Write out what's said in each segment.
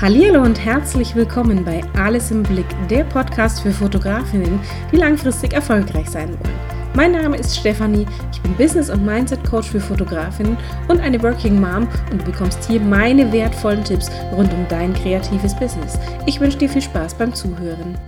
Hallo und herzlich willkommen bei Alles im Blick, der Podcast für Fotografinnen, die langfristig erfolgreich sein wollen. Mein Name ist Stefanie, ich bin Business- und Mindset-Coach für Fotografinnen und eine Working Mom und du bekommst hier meine wertvollen Tipps rund um dein kreatives Business. Ich wünsche dir viel Spaß beim Zuhören.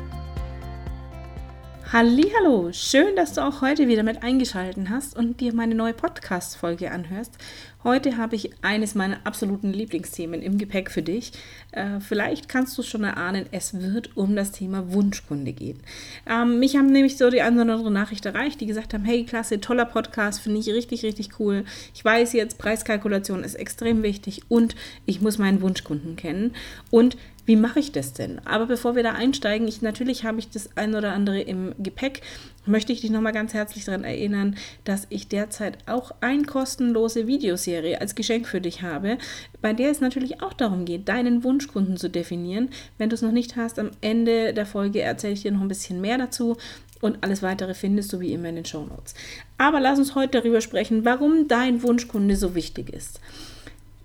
Hallo, schön, dass du auch heute wieder mit eingeschaltet hast und dir meine neue Podcast Folge anhörst. Heute habe ich eines meiner absoluten Lieblingsthemen im Gepäck für dich. Äh, vielleicht kannst du es schon erahnen, es wird um das Thema Wunschkunde gehen. Ähm, mich haben nämlich so die eine oder andere Nachricht erreicht, die gesagt haben, hey, klasse, toller Podcast, finde ich richtig, richtig cool. Ich weiß jetzt, Preiskalkulation ist extrem wichtig und ich muss meinen Wunschkunden kennen. Und wie mache ich das denn? Aber bevor wir da einsteigen, ich natürlich habe ich das ein oder andere im Gepäck, möchte ich dich nochmal ganz herzlich daran erinnern, dass ich derzeit auch eine kostenlose Videoserie als Geschenk für dich habe, bei der es natürlich auch darum geht, deinen Wunschkunden zu definieren. Wenn du es noch nicht hast, am Ende der Folge erzähle ich dir noch ein bisschen mehr dazu. Und alles weitere findest du wie immer in den Show Notes. Aber lass uns heute darüber sprechen, warum dein Wunschkunde so wichtig ist.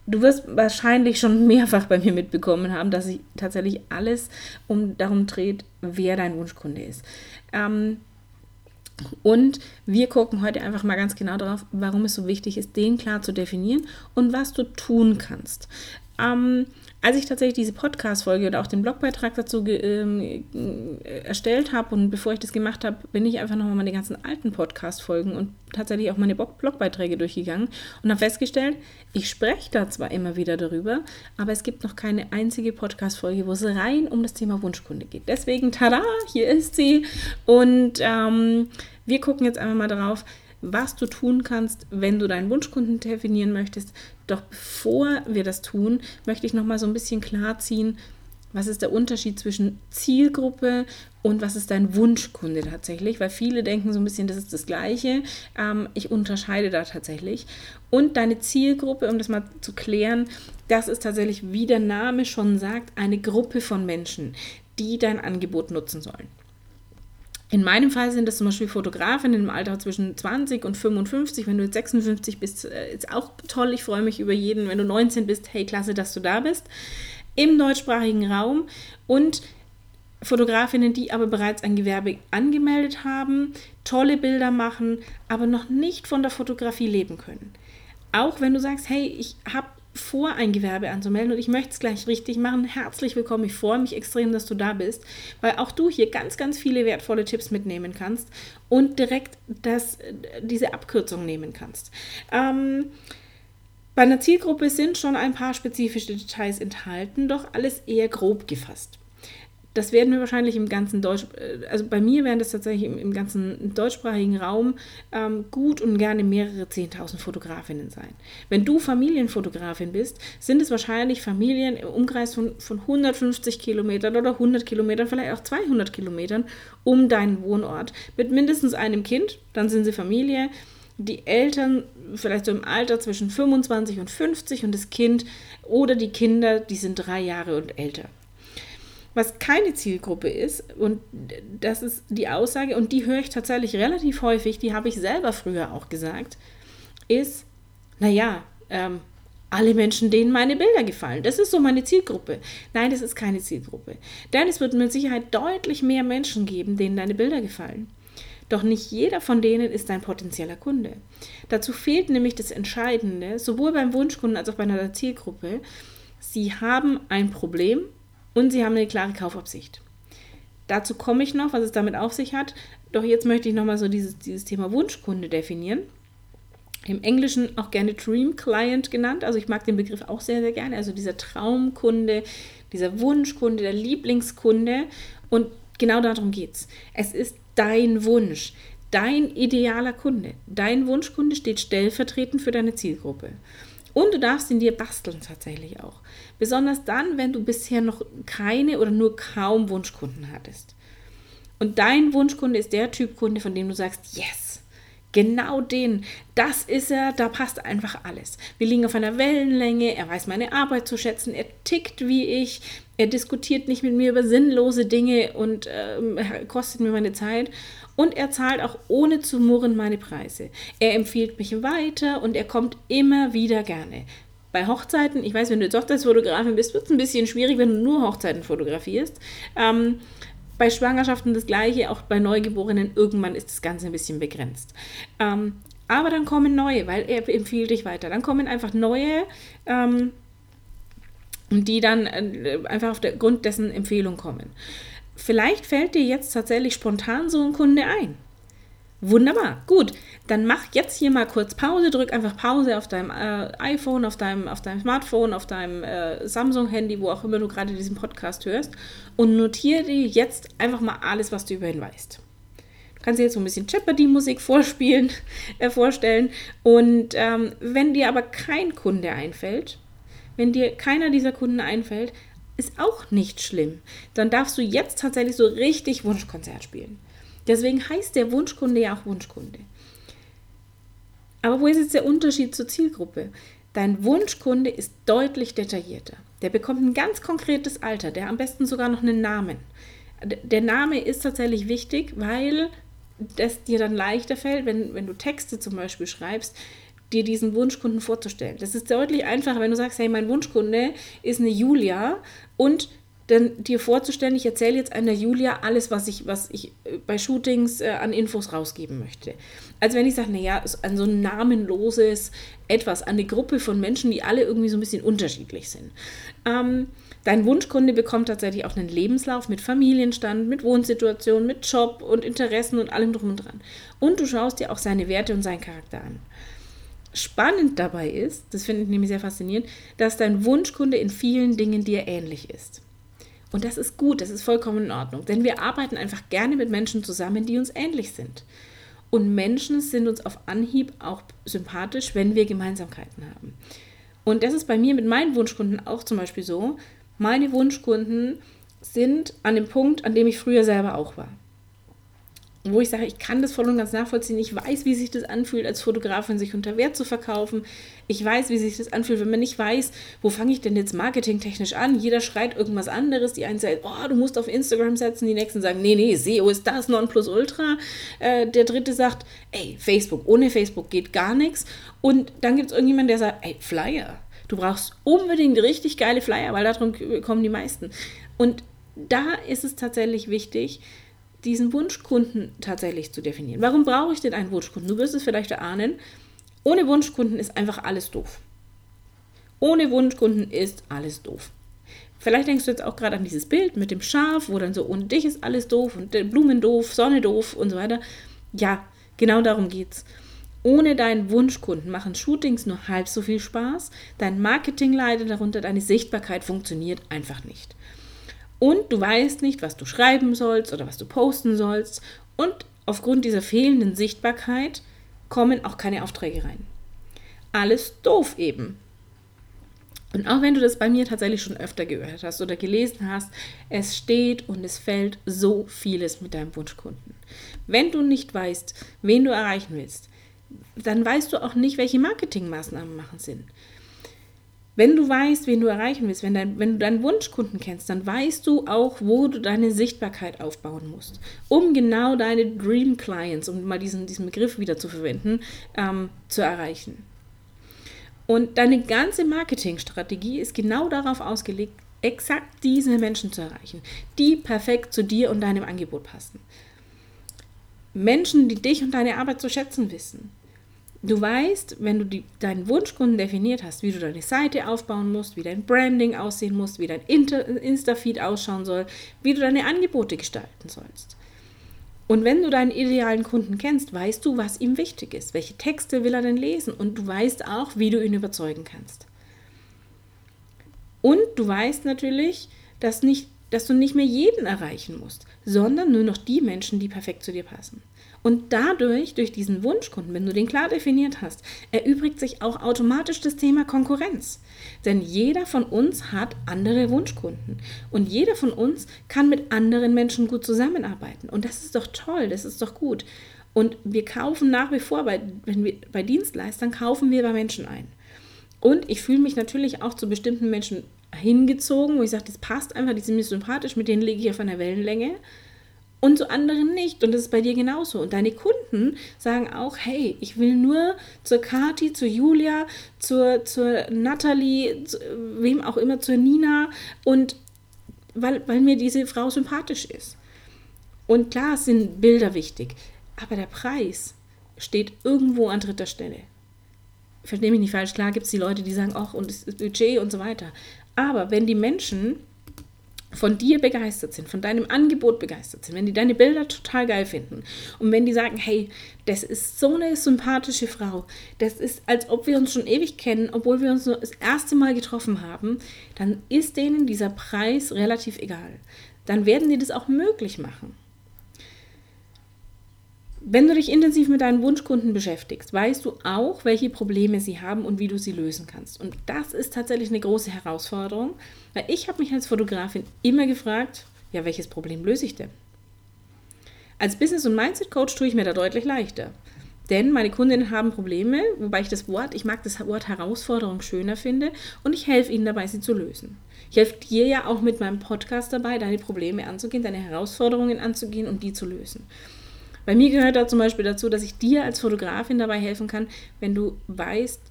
Du wirst wahrscheinlich schon mehrfach bei mir mitbekommen haben, dass sich tatsächlich alles um darum dreht, wer dein Wunschkunde ist. Ähm, und wir gucken heute einfach mal ganz genau darauf, warum es so wichtig ist, den klar zu definieren und was du tun kannst. Ähm, als ich tatsächlich diese Podcast-Folge oder auch den Blogbeitrag dazu ähm, erstellt habe und bevor ich das gemacht habe, bin ich einfach nochmal meine ganzen alten Podcast-Folgen und tatsächlich auch meine Blogbeiträge durchgegangen und habe festgestellt, ich spreche da zwar immer wieder darüber, aber es gibt noch keine einzige Podcast-Folge, wo es rein um das Thema Wunschkunde geht. Deswegen, tada, hier ist sie und ähm, wir gucken jetzt einmal mal darauf, was du tun kannst, wenn du deinen Wunschkunden definieren möchtest. Doch bevor wir das tun, möchte ich noch mal so ein bisschen klarziehen, was ist der Unterschied zwischen Zielgruppe und was ist dein Wunschkunde tatsächlich? Weil viele denken so ein bisschen, das ist das Gleiche. Ähm, ich unterscheide da tatsächlich. Und deine Zielgruppe, um das mal zu klären, das ist tatsächlich, wie der Name schon sagt, eine Gruppe von Menschen, die dein Angebot nutzen sollen. In meinem Fall sind das zum Beispiel Fotografinnen im Alter zwischen 20 und 55. Wenn du jetzt 56 bist, äh, ist auch toll. Ich freue mich über jeden. Wenn du 19 bist, hey, klasse, dass du da bist. Im deutschsprachigen Raum und Fotografinnen, die aber bereits ein Gewerbe angemeldet haben, tolle Bilder machen, aber noch nicht von der Fotografie leben können. Auch wenn du sagst, hey, ich habe vor, ein Gewerbe anzumelden und ich möchte es gleich richtig machen. Herzlich willkommen. Ich freue mich extrem, dass du da bist, weil auch du hier ganz, ganz viele wertvolle Tipps mitnehmen kannst und direkt das, diese Abkürzung nehmen kannst. Ähm, bei einer Zielgruppe sind schon ein paar spezifische Details enthalten, doch alles eher grob gefasst. Das werden wir wahrscheinlich im ganzen Deutsch, äh, also bei mir werden das tatsächlich im, im ganzen deutschsprachigen Raum ähm, gut und gerne mehrere 10.000 Fotografinnen sein. Wenn du Familienfotografin bist, sind es wahrscheinlich Familien im Umkreis von, von 150 Kilometern oder 100 Kilometern, vielleicht auch 200 Kilometern um deinen Wohnort mit mindestens einem Kind, dann sind sie Familie. Die Eltern vielleicht so im Alter zwischen 25 und 50 und das Kind oder die Kinder, die sind drei Jahre und älter. Was keine Zielgruppe ist, und das ist die Aussage, und die höre ich tatsächlich relativ häufig, die habe ich selber früher auch gesagt, ist, naja, ähm, alle Menschen, denen meine Bilder gefallen. Das ist so meine Zielgruppe. Nein, das ist keine Zielgruppe. Denn es wird mit Sicherheit deutlich mehr Menschen geben, denen deine Bilder gefallen. Doch nicht jeder von denen ist ein potenzieller Kunde. Dazu fehlt nämlich das Entscheidende, sowohl beim Wunschkunden als auch bei einer Zielgruppe. Sie haben ein Problem und sie haben eine klare Kaufabsicht. Dazu komme ich noch, was es damit auf sich hat. Doch jetzt möchte ich nochmal so dieses, dieses Thema Wunschkunde definieren. Im Englischen auch gerne Dream Client genannt. Also ich mag den Begriff auch sehr, sehr gerne. Also dieser Traumkunde, dieser Wunschkunde, der Lieblingskunde. Und genau darum geht es. Es ist dein Wunsch, dein idealer Kunde. Dein Wunschkunde steht stellvertretend für deine Zielgruppe. Und du darfst ihn dir basteln tatsächlich auch. Besonders dann, wenn du bisher noch keine oder nur kaum Wunschkunden hattest. Und dein Wunschkunde ist der Typ Kunde, von dem du sagst, yes, genau den, das ist er, da passt einfach alles. Wir liegen auf einer Wellenlänge, er weiß meine Arbeit zu schätzen, er tickt wie ich, er diskutiert nicht mit mir über sinnlose Dinge und äh, kostet mir meine Zeit. Und er zahlt auch ohne zu murren meine Preise. Er empfiehlt mich weiter und er kommt immer wieder gerne. Bei Hochzeiten, ich weiß, wenn du jetzt Hochzeitsfotografin bist, wird es ein bisschen schwierig, wenn du nur Hochzeiten fotografierst. Ähm, bei Schwangerschaften das gleiche, auch bei Neugeborenen, irgendwann ist das Ganze ein bisschen begrenzt. Ähm, aber dann kommen neue, weil er empfiehlt dich weiter. Dann kommen einfach neue, ähm, die dann äh, einfach auf der Grund dessen Empfehlung kommen. Vielleicht fällt dir jetzt tatsächlich spontan so ein Kunde ein. Wunderbar, gut. Dann mach jetzt hier mal kurz Pause, drück einfach Pause auf deinem äh, iPhone, auf deinem, auf deinem Smartphone, auf deinem äh, Samsung-Handy, wo auch immer du gerade diesen Podcast hörst und notiere dir jetzt einfach mal alles, was du über ihn weißt. Du kannst dir jetzt so ein bisschen Jeopardy-Musik vorspielen, äh, vorstellen und ähm, wenn dir aber kein Kunde einfällt, wenn dir keiner dieser Kunden einfällt, ist auch nicht schlimm. Dann darfst du jetzt tatsächlich so richtig Wunschkonzert spielen. Deswegen heißt der Wunschkunde ja auch Wunschkunde. Aber wo ist jetzt der Unterschied zur Zielgruppe? Dein Wunschkunde ist deutlich detaillierter. Der bekommt ein ganz konkretes Alter, der am besten sogar noch einen Namen. Der Name ist tatsächlich wichtig, weil das dir dann leichter fällt, wenn, wenn du Texte zum Beispiel schreibst, dir diesen Wunschkunden vorzustellen. Das ist deutlich einfacher, wenn du sagst, hey, mein Wunschkunde ist eine Julia und dann dir vorzustellen, ich erzähle jetzt einer Julia alles, was ich, was ich äh, bei Shootings äh, an Infos rausgeben möchte. Als wenn ich sage, naja, an so ein namenloses Etwas, an eine Gruppe von Menschen, die alle irgendwie so ein bisschen unterschiedlich sind. Ähm, dein Wunschkunde bekommt tatsächlich auch einen Lebenslauf mit Familienstand, mit Wohnsituation, mit Job und Interessen und allem drum und dran. Und du schaust dir auch seine Werte und seinen Charakter an. Spannend dabei ist, das finde ich nämlich sehr faszinierend, dass dein Wunschkunde in vielen Dingen dir ähnlich ist. Und das ist gut, das ist vollkommen in Ordnung, denn wir arbeiten einfach gerne mit Menschen zusammen, die uns ähnlich sind. Und Menschen sind uns auf Anhieb auch sympathisch, wenn wir Gemeinsamkeiten haben. Und das ist bei mir mit meinen Wunschkunden auch zum Beispiel so. Meine Wunschkunden sind an dem Punkt, an dem ich früher selber auch war wo ich sage, ich kann das voll und ganz nachvollziehen. Ich weiß, wie sich das anfühlt, als Fotografin sich unter Wert zu verkaufen. Ich weiß, wie sich das anfühlt, wenn man nicht weiß, wo fange ich denn jetzt marketingtechnisch an. Jeder schreit irgendwas anderes. Die einen sagen, oh, du musst auf Instagram setzen. Die nächsten sagen, nee, nee, SEO ist das Nonplusultra. Äh, der dritte sagt, ey, Facebook, ohne Facebook geht gar nichts. Und dann gibt es irgendjemanden, der sagt, ey, Flyer. Du brauchst unbedingt richtig geile Flyer, weil darum kommen die meisten. Und da ist es tatsächlich wichtig, diesen Wunschkunden tatsächlich zu definieren. Warum brauche ich denn einen Wunschkunden? Du wirst es vielleicht erahnen. Ohne Wunschkunden ist einfach alles doof. Ohne Wunschkunden ist alles doof. Vielleicht denkst du jetzt auch gerade an dieses Bild mit dem Schaf, wo dann so ohne dich ist alles doof und Blumen doof, Sonne doof und so weiter. Ja, genau darum geht's. Ohne deinen Wunschkunden machen Shootings nur halb so viel Spaß, dein Marketing leidet darunter, deine Sichtbarkeit funktioniert einfach nicht und du weißt nicht, was du schreiben sollst oder was du posten sollst und aufgrund dieser fehlenden Sichtbarkeit kommen auch keine Aufträge rein. Alles doof eben. Und auch wenn du das bei mir tatsächlich schon öfter gehört hast oder gelesen hast, es steht und es fällt so vieles mit deinem Wunschkunden. Wenn du nicht weißt, wen du erreichen willst, dann weißt du auch nicht, welche Marketingmaßnahmen machen Sinn. Wenn du weißt, wen du erreichen willst, wenn, dein, wenn du deinen Wunschkunden kennst, dann weißt du auch, wo du deine Sichtbarkeit aufbauen musst, um genau deine Dream Clients, um mal diesen, diesen Begriff wieder zu verwenden, ähm, zu erreichen. Und deine ganze Marketingstrategie ist genau darauf ausgelegt, exakt diese Menschen zu erreichen, die perfekt zu dir und deinem Angebot passen. Menschen, die dich und deine Arbeit zu schätzen wissen. Du weißt, wenn du die, deinen Wunschkunden definiert hast, wie du deine Seite aufbauen musst, wie dein Branding aussehen muss, wie dein Insta-Feed ausschauen soll, wie du deine Angebote gestalten sollst. Und wenn du deinen idealen Kunden kennst, weißt du, was ihm wichtig ist, welche Texte will er denn lesen und du weißt auch, wie du ihn überzeugen kannst. Und du weißt natürlich, dass, nicht, dass du nicht mehr jeden erreichen musst, sondern nur noch die Menschen, die perfekt zu dir passen. Und dadurch, durch diesen Wunschkunden, wenn du den klar definiert hast, erübrigt sich auch automatisch das Thema Konkurrenz. Denn jeder von uns hat andere Wunschkunden. Und jeder von uns kann mit anderen Menschen gut zusammenarbeiten. Und das ist doch toll, das ist doch gut. Und wir kaufen nach wie vor, bei, wenn wir, bei Dienstleistern kaufen wir bei Menschen ein. Und ich fühle mich natürlich auch zu bestimmten Menschen hingezogen, wo ich sage, das passt einfach, die sind mir sympathisch, mit denen lege ich auf einer Wellenlänge. Und zu anderen nicht. Und das ist bei dir genauso. Und deine Kunden sagen auch, hey, ich will nur zur Kati, zur Julia, zur, zur Natalie, zu, wem auch immer, zur Nina und weil, weil mir diese Frau sympathisch ist. Und klar sind Bilder wichtig, aber der Preis steht irgendwo an dritter Stelle. Verstehe mich nicht falsch, klar gibt es die Leute, die sagen, ach, und das Budget und so weiter. Aber wenn die Menschen von dir begeistert sind, von deinem Angebot begeistert sind, wenn die deine Bilder total geil finden und wenn die sagen, hey, das ist so eine sympathische Frau, das ist, als ob wir uns schon ewig kennen, obwohl wir uns nur das erste Mal getroffen haben, dann ist denen dieser Preis relativ egal. Dann werden die das auch möglich machen. Wenn du dich intensiv mit deinen Wunschkunden beschäftigst, weißt du auch, welche Probleme sie haben und wie du sie lösen kannst. Und das ist tatsächlich eine große Herausforderung, weil ich habe mich als Fotografin immer gefragt, ja, welches Problem löse ich denn? Als Business- und Mindset-Coach tue ich mir da deutlich leichter. Denn meine Kundinnen haben Probleme, wobei ich das Wort, ich mag das Wort Herausforderung schöner finde und ich helfe ihnen dabei, sie zu lösen. Ich helfe dir ja auch mit meinem Podcast dabei, deine Probleme anzugehen, deine Herausforderungen anzugehen und die zu lösen. Bei mir gehört da zum Beispiel dazu, dass ich dir als Fotografin dabei helfen kann, wenn du weißt,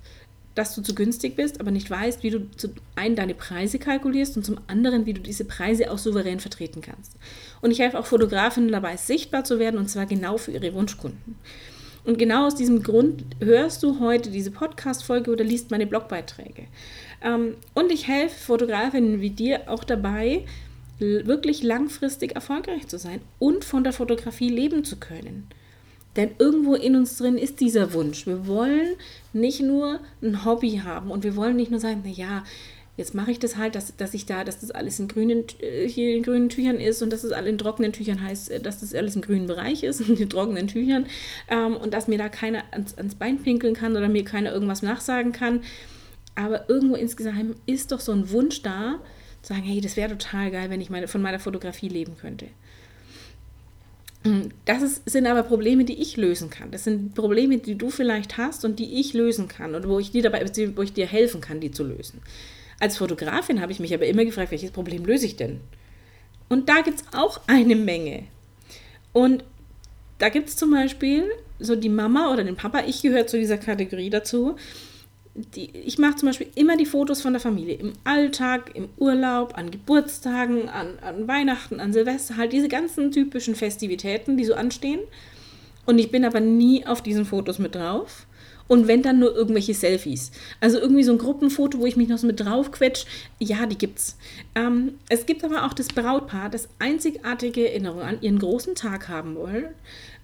dass du zu günstig bist, aber nicht weißt, wie du zum einen deine Preise kalkulierst und zum anderen, wie du diese Preise auch souverän vertreten kannst. Und ich helfe auch Fotografinnen dabei, sichtbar zu werden und zwar genau für ihre Wunschkunden. Und genau aus diesem Grund hörst du heute diese Podcast-Folge oder liest meine Blogbeiträge. Ähm, und ich helfe Fotografinnen wie dir auch dabei, wirklich langfristig erfolgreich zu sein und von der Fotografie leben zu können. Denn irgendwo in uns drin ist dieser Wunsch. Wir wollen nicht nur ein Hobby haben und wir wollen nicht nur sagen, naja, jetzt mache ich das halt, dass, dass ich da, dass das alles in grünen, äh, hier in grünen Tüchern ist und dass das alles in trockenen Tüchern heißt, äh, dass das alles im grünen Bereich ist, in trockenen Tüchern ähm, und dass mir da keiner ans, ans Bein pinkeln kann oder mir keiner irgendwas nachsagen kann. Aber irgendwo insgesamt ist doch so ein Wunsch da, sagen, hey, das wäre total geil, wenn ich meine, von meiner Fotografie leben könnte. Das ist, sind aber Probleme, die ich lösen kann. Das sind Probleme, die du vielleicht hast und die ich lösen kann und wo ich dir dabei, wo ich dir helfen kann, die zu lösen. Als Fotografin habe ich mich aber immer gefragt, welches Problem löse ich denn? Und da gibt es auch eine Menge. Und da gibt es zum Beispiel so die Mama oder den Papa, ich gehöre zu dieser Kategorie dazu, die, ich mache zum Beispiel immer die Fotos von der Familie im Alltag, im Urlaub, an Geburtstagen, an, an Weihnachten, an Silvester, halt diese ganzen typischen Festivitäten, die so anstehen. Und ich bin aber nie auf diesen Fotos mit drauf. Und wenn dann nur irgendwelche Selfies. Also irgendwie so ein Gruppenfoto, wo ich mich noch so mit drauf quetsch. Ja, die gibt's. Ähm, es gibt aber auch das Brautpaar, das einzigartige Erinnerungen an ihren großen Tag haben wollen.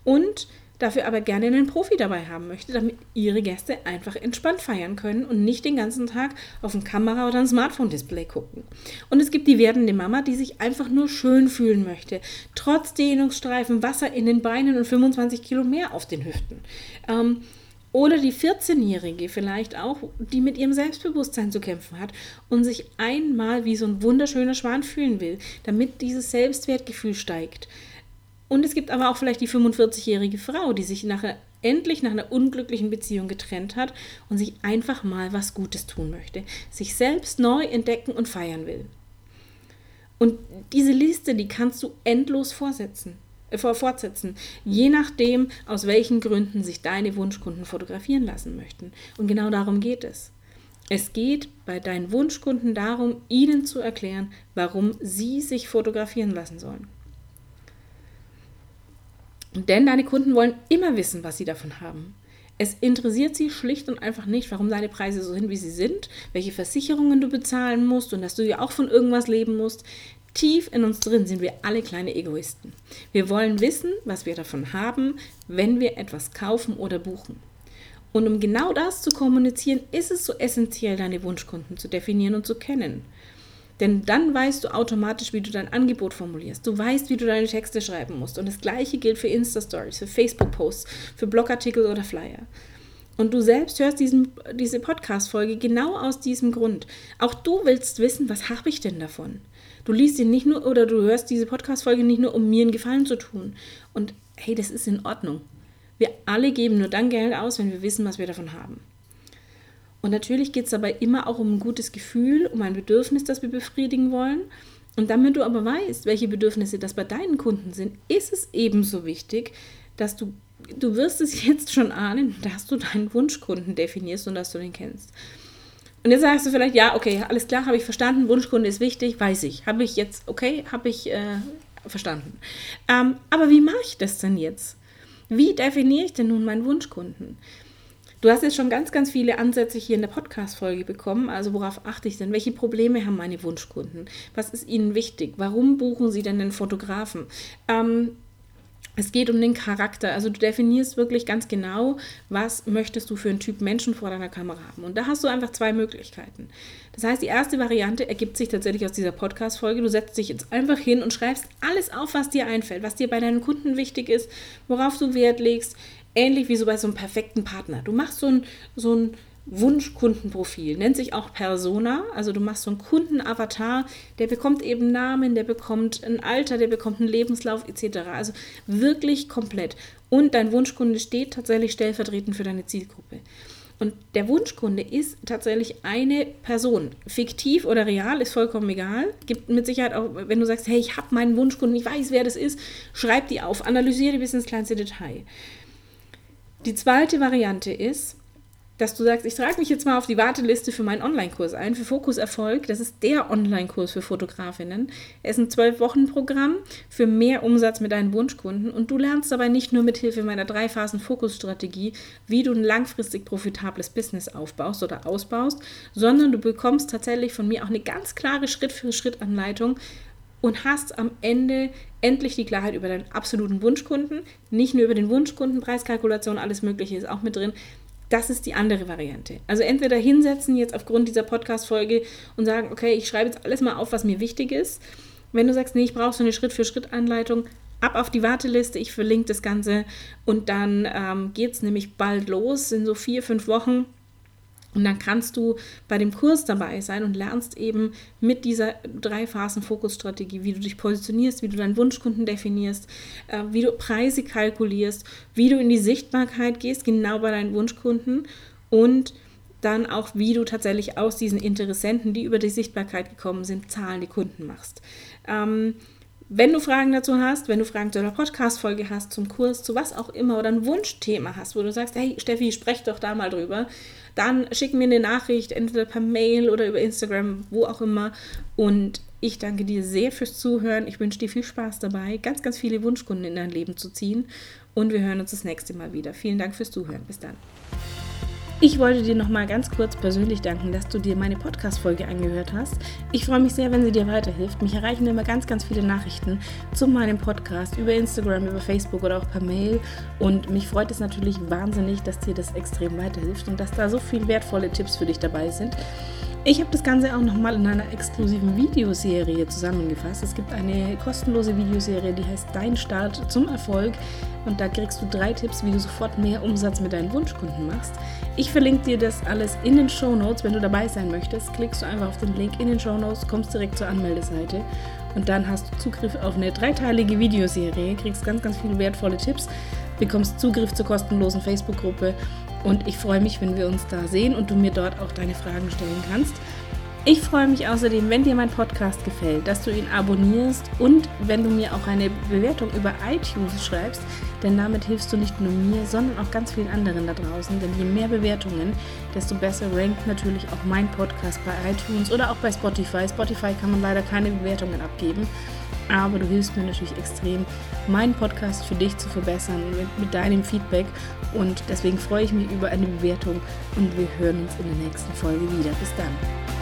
Und dafür aber gerne einen Profi dabei haben möchte, damit ihre Gäste einfach entspannt feiern können und nicht den ganzen Tag auf ein Kamera oder ein Smartphone-Display gucken. Und es gibt die werdende Mama, die sich einfach nur schön fühlen möchte, trotz Dehnungsstreifen, Wasser in den Beinen und 25 Kilo mehr auf den Hüften. Ähm, oder die 14-Jährige vielleicht auch, die mit ihrem Selbstbewusstsein zu kämpfen hat und sich einmal wie so ein wunderschöner Schwan fühlen will, damit dieses Selbstwertgefühl steigt. Und es gibt aber auch vielleicht die 45-jährige Frau, die sich nachher endlich nach einer unglücklichen Beziehung getrennt hat und sich einfach mal was Gutes tun möchte, sich selbst neu entdecken und feiern will. Und diese Liste, die kannst du endlos vorsetzen, äh, fortsetzen, je nachdem, aus welchen Gründen sich deine Wunschkunden fotografieren lassen möchten. Und genau darum geht es. Es geht bei deinen Wunschkunden darum, ihnen zu erklären, warum sie sich fotografieren lassen sollen. Denn deine Kunden wollen immer wissen, was sie davon haben. Es interessiert sie schlicht und einfach nicht, warum deine Preise so sind, wie sie sind, welche Versicherungen du bezahlen musst und dass du ja auch von irgendwas leben musst. Tief in uns drin sind wir alle kleine Egoisten. Wir wollen wissen, was wir davon haben, wenn wir etwas kaufen oder buchen. Und um genau das zu kommunizieren, ist es so essentiell, deine Wunschkunden zu definieren und zu kennen. Denn dann weißt du automatisch, wie du dein Angebot formulierst. Du weißt, wie du deine Texte schreiben musst. Und das gleiche gilt für Insta-Stories, für Facebook-Posts, für Blogartikel oder Flyer. Und du selbst hörst diesen, diese Podcast-Folge genau aus diesem Grund. Auch du willst wissen, was habe ich denn davon? Du liest ihn nicht nur oder du hörst diese Podcast-Folge nicht nur, um mir einen Gefallen zu tun. Und hey, das ist in Ordnung. Wir alle geben nur dann Geld aus, wenn wir wissen, was wir davon haben. Und natürlich geht es dabei immer auch um ein gutes Gefühl, um ein Bedürfnis, das wir befriedigen wollen. Und damit du aber weißt, welche Bedürfnisse das bei deinen Kunden sind, ist es ebenso wichtig, dass du, du wirst es jetzt schon ahnen, dass du deinen Wunschkunden definierst und dass du den kennst. Und jetzt sagst du vielleicht, ja, okay, alles klar, habe ich verstanden, Wunschkunde ist wichtig, weiß ich. Habe ich jetzt, okay, habe ich äh, verstanden. Ähm, aber wie mache ich das denn jetzt? Wie definiere ich denn nun meinen Wunschkunden? Du hast jetzt schon ganz, ganz viele Ansätze hier in der Podcast-Folge bekommen. Also worauf achte ich denn? Welche Probleme haben meine Wunschkunden? Was ist ihnen wichtig? Warum buchen sie denn den Fotografen? Ähm, es geht um den Charakter. Also du definierst wirklich ganz genau, was möchtest du für einen Typ Menschen vor deiner Kamera haben. Und da hast du einfach zwei Möglichkeiten. Das heißt, die erste Variante ergibt sich tatsächlich aus dieser Podcast-Folge. Du setzt dich jetzt einfach hin und schreibst alles auf, was dir einfällt, was dir bei deinen Kunden wichtig ist, worauf du Wert legst, ähnlich wie so bei so einem perfekten Partner. Du machst so ein, so ein Wunschkundenprofil, nennt sich auch Persona. Also du machst so einen Kundenavatar, der bekommt eben Namen, der bekommt ein Alter, der bekommt einen Lebenslauf etc. Also wirklich komplett. Und dein Wunschkunde steht tatsächlich stellvertretend für deine Zielgruppe. Und der Wunschkunde ist tatsächlich eine Person. Fiktiv oder real ist vollkommen egal. Gibt mit Sicherheit auch, wenn du sagst, hey, ich habe meinen Wunschkunden, ich weiß, wer das ist, schreib die auf, analysiere die bis ins kleinste Detail. Die zweite Variante ist, dass du sagst, ich trage mich jetzt mal auf die Warteliste für meinen Online-Kurs ein, für Fokus Erfolg. Das ist der Online-Kurs für Fotografinnen. Es ist ein Zwölf-Wochen-Programm für mehr Umsatz mit deinen Wunschkunden und du lernst dabei nicht nur mit Hilfe meiner drei Phasen Fokusstrategie, wie du ein langfristig profitables Business aufbaust oder ausbaust, sondern du bekommst tatsächlich von mir auch eine ganz klare Schritt-für-Schritt-Anleitung, und hast am Ende endlich die Klarheit über deinen absoluten Wunschkunden, nicht nur über den Wunschkunden, Preiskalkulation, alles Mögliche ist auch mit drin. Das ist die andere Variante. Also entweder hinsetzen jetzt aufgrund dieser Podcast-Folge und sagen, okay, ich schreibe jetzt alles mal auf, was mir wichtig ist. Wenn du sagst, nee, ich brauche so eine Schritt-für-Schritt-Anleitung, ab auf die Warteliste, ich verlinke das Ganze und dann ähm, geht es nämlich bald los, in so vier, fünf Wochen und dann kannst du bei dem Kurs dabei sein und lernst eben mit dieser drei Phasen Fokusstrategie, wie du dich positionierst, wie du deinen Wunschkunden definierst, äh, wie du Preise kalkulierst, wie du in die Sichtbarkeit gehst, genau bei deinen Wunschkunden und dann auch, wie du tatsächlich aus diesen Interessenten, die über die Sichtbarkeit gekommen sind, zahlende Kunden machst. Ähm, wenn du Fragen dazu hast, wenn du Fragen zu einer Podcast-Folge hast, zum Kurs, zu was auch immer oder ein Wunschthema hast, wo du sagst, hey Steffi, sprech doch da mal drüber, dann schick mir eine Nachricht, entweder per Mail oder über Instagram, wo auch immer. Und ich danke dir sehr fürs Zuhören. Ich wünsche dir viel Spaß dabei, ganz, ganz viele Wunschkunden in dein Leben zu ziehen. Und wir hören uns das nächste Mal wieder. Vielen Dank fürs Zuhören. Bis dann. Ich wollte dir noch mal ganz kurz persönlich danken, dass du dir meine Podcast-Folge angehört hast. Ich freue mich sehr, wenn sie dir weiterhilft. Mich erreichen immer ganz, ganz viele Nachrichten zu meinem Podcast über Instagram, über Facebook oder auch per Mail. Und mich freut es natürlich wahnsinnig, dass dir das extrem weiterhilft und dass da so viele wertvolle Tipps für dich dabei sind. Ich habe das Ganze auch nochmal in einer exklusiven Videoserie zusammengefasst. Es gibt eine kostenlose Videoserie, die heißt Dein Start zum Erfolg. Und da kriegst du drei Tipps, wie du sofort mehr Umsatz mit deinen Wunschkunden machst. Ich verlinke dir das alles in den Show Notes. Wenn du dabei sein möchtest, klickst du einfach auf den Link in den Show Notes, kommst direkt zur Anmeldeseite und dann hast du Zugriff auf eine dreiteilige Videoserie, kriegst ganz, ganz viele wertvolle Tipps, bekommst Zugriff zur kostenlosen Facebook-Gruppe und ich freue mich, wenn wir uns da sehen und du mir dort auch deine Fragen stellen kannst. Ich freue mich außerdem, wenn dir mein Podcast gefällt, dass du ihn abonnierst und wenn du mir auch eine Bewertung über iTunes schreibst, denn damit hilfst du nicht nur mir, sondern auch ganz vielen anderen da draußen. Denn je mehr Bewertungen, desto besser rankt natürlich auch mein Podcast bei iTunes oder auch bei Spotify. Spotify kann man leider keine Bewertungen abgeben, aber du hilfst mir natürlich extrem, meinen Podcast für dich zu verbessern mit, mit deinem Feedback. Und deswegen freue ich mich über eine Bewertung und wir hören uns in der nächsten Folge wieder. Bis dann.